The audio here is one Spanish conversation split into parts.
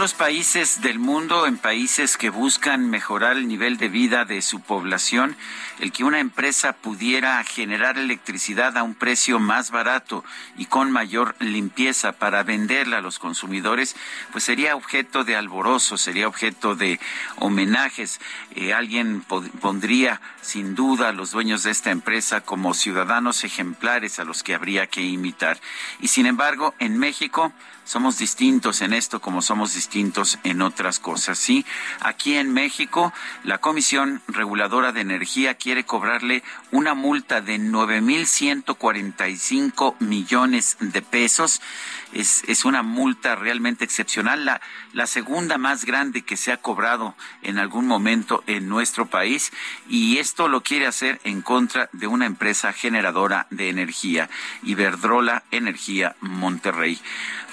Otros países del mundo, en países que buscan mejorar el nivel de vida de su población, el que una empresa pudiera generar electricidad a un precio más barato y con mayor limpieza para venderla a los consumidores, pues sería objeto de alborozo, sería objeto de homenajes. Eh, alguien pondría sin duda a los dueños de esta empresa como ciudadanos ejemplares a los que habría que imitar. Y sin embargo, en México, somos distintos en esto como somos distintos en otras cosas. Sí, aquí en México la Comisión Reguladora de Energía quiere cobrarle una multa de 9.145 millones de pesos. Es, es una multa realmente excepcional, la, la segunda más grande que se ha cobrado en algún momento en nuestro país y esto lo quiere hacer en contra de una empresa generadora de energía, Iberdrola Energía Monterrey.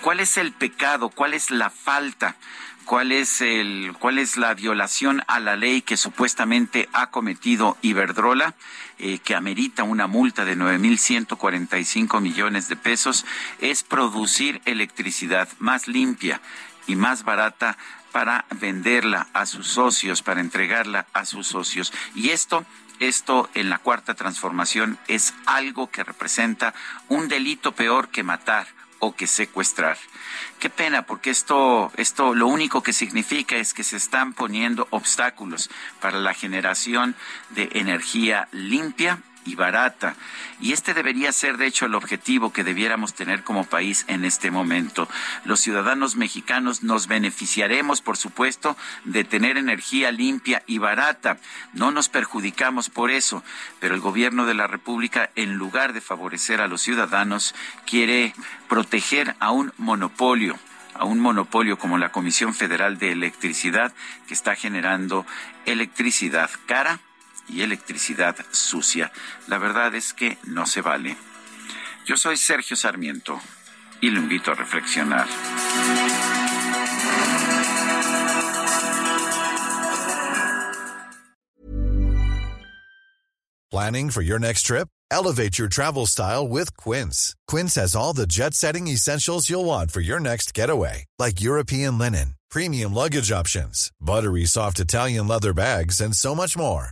¿Cuál el pecado? ¿Cuál es la falta? ¿Cuál es, el, ¿Cuál es la violación a la ley que supuestamente ha cometido Iberdrola, eh, que amerita una multa de 9.145 millones de pesos? Es producir electricidad más limpia y más barata para venderla a sus socios, para entregarla a sus socios. Y esto esto en la cuarta transformación es algo que representa un delito peor que matar, o que secuestrar. Qué pena, porque esto, esto lo único que significa es que se están poniendo obstáculos para la generación de energía limpia y barata. Y este debería ser, de hecho, el objetivo que debiéramos tener como país en este momento. Los ciudadanos mexicanos nos beneficiaremos, por supuesto, de tener energía limpia y barata. No nos perjudicamos por eso, pero el gobierno de la República, en lugar de favorecer a los ciudadanos, quiere proteger a un monopolio a un monopolio como la Comisión Federal de Electricidad que está generando electricidad cara y electricidad sucia. La verdad es que no se vale. Yo soy Sergio Sarmiento y lo invito a reflexionar. Planning for your next trip? Elevate your travel style with Quince. Quince has all the jet setting essentials you'll want for your next getaway, like European linen, premium luggage options, buttery soft Italian leather bags, and so much more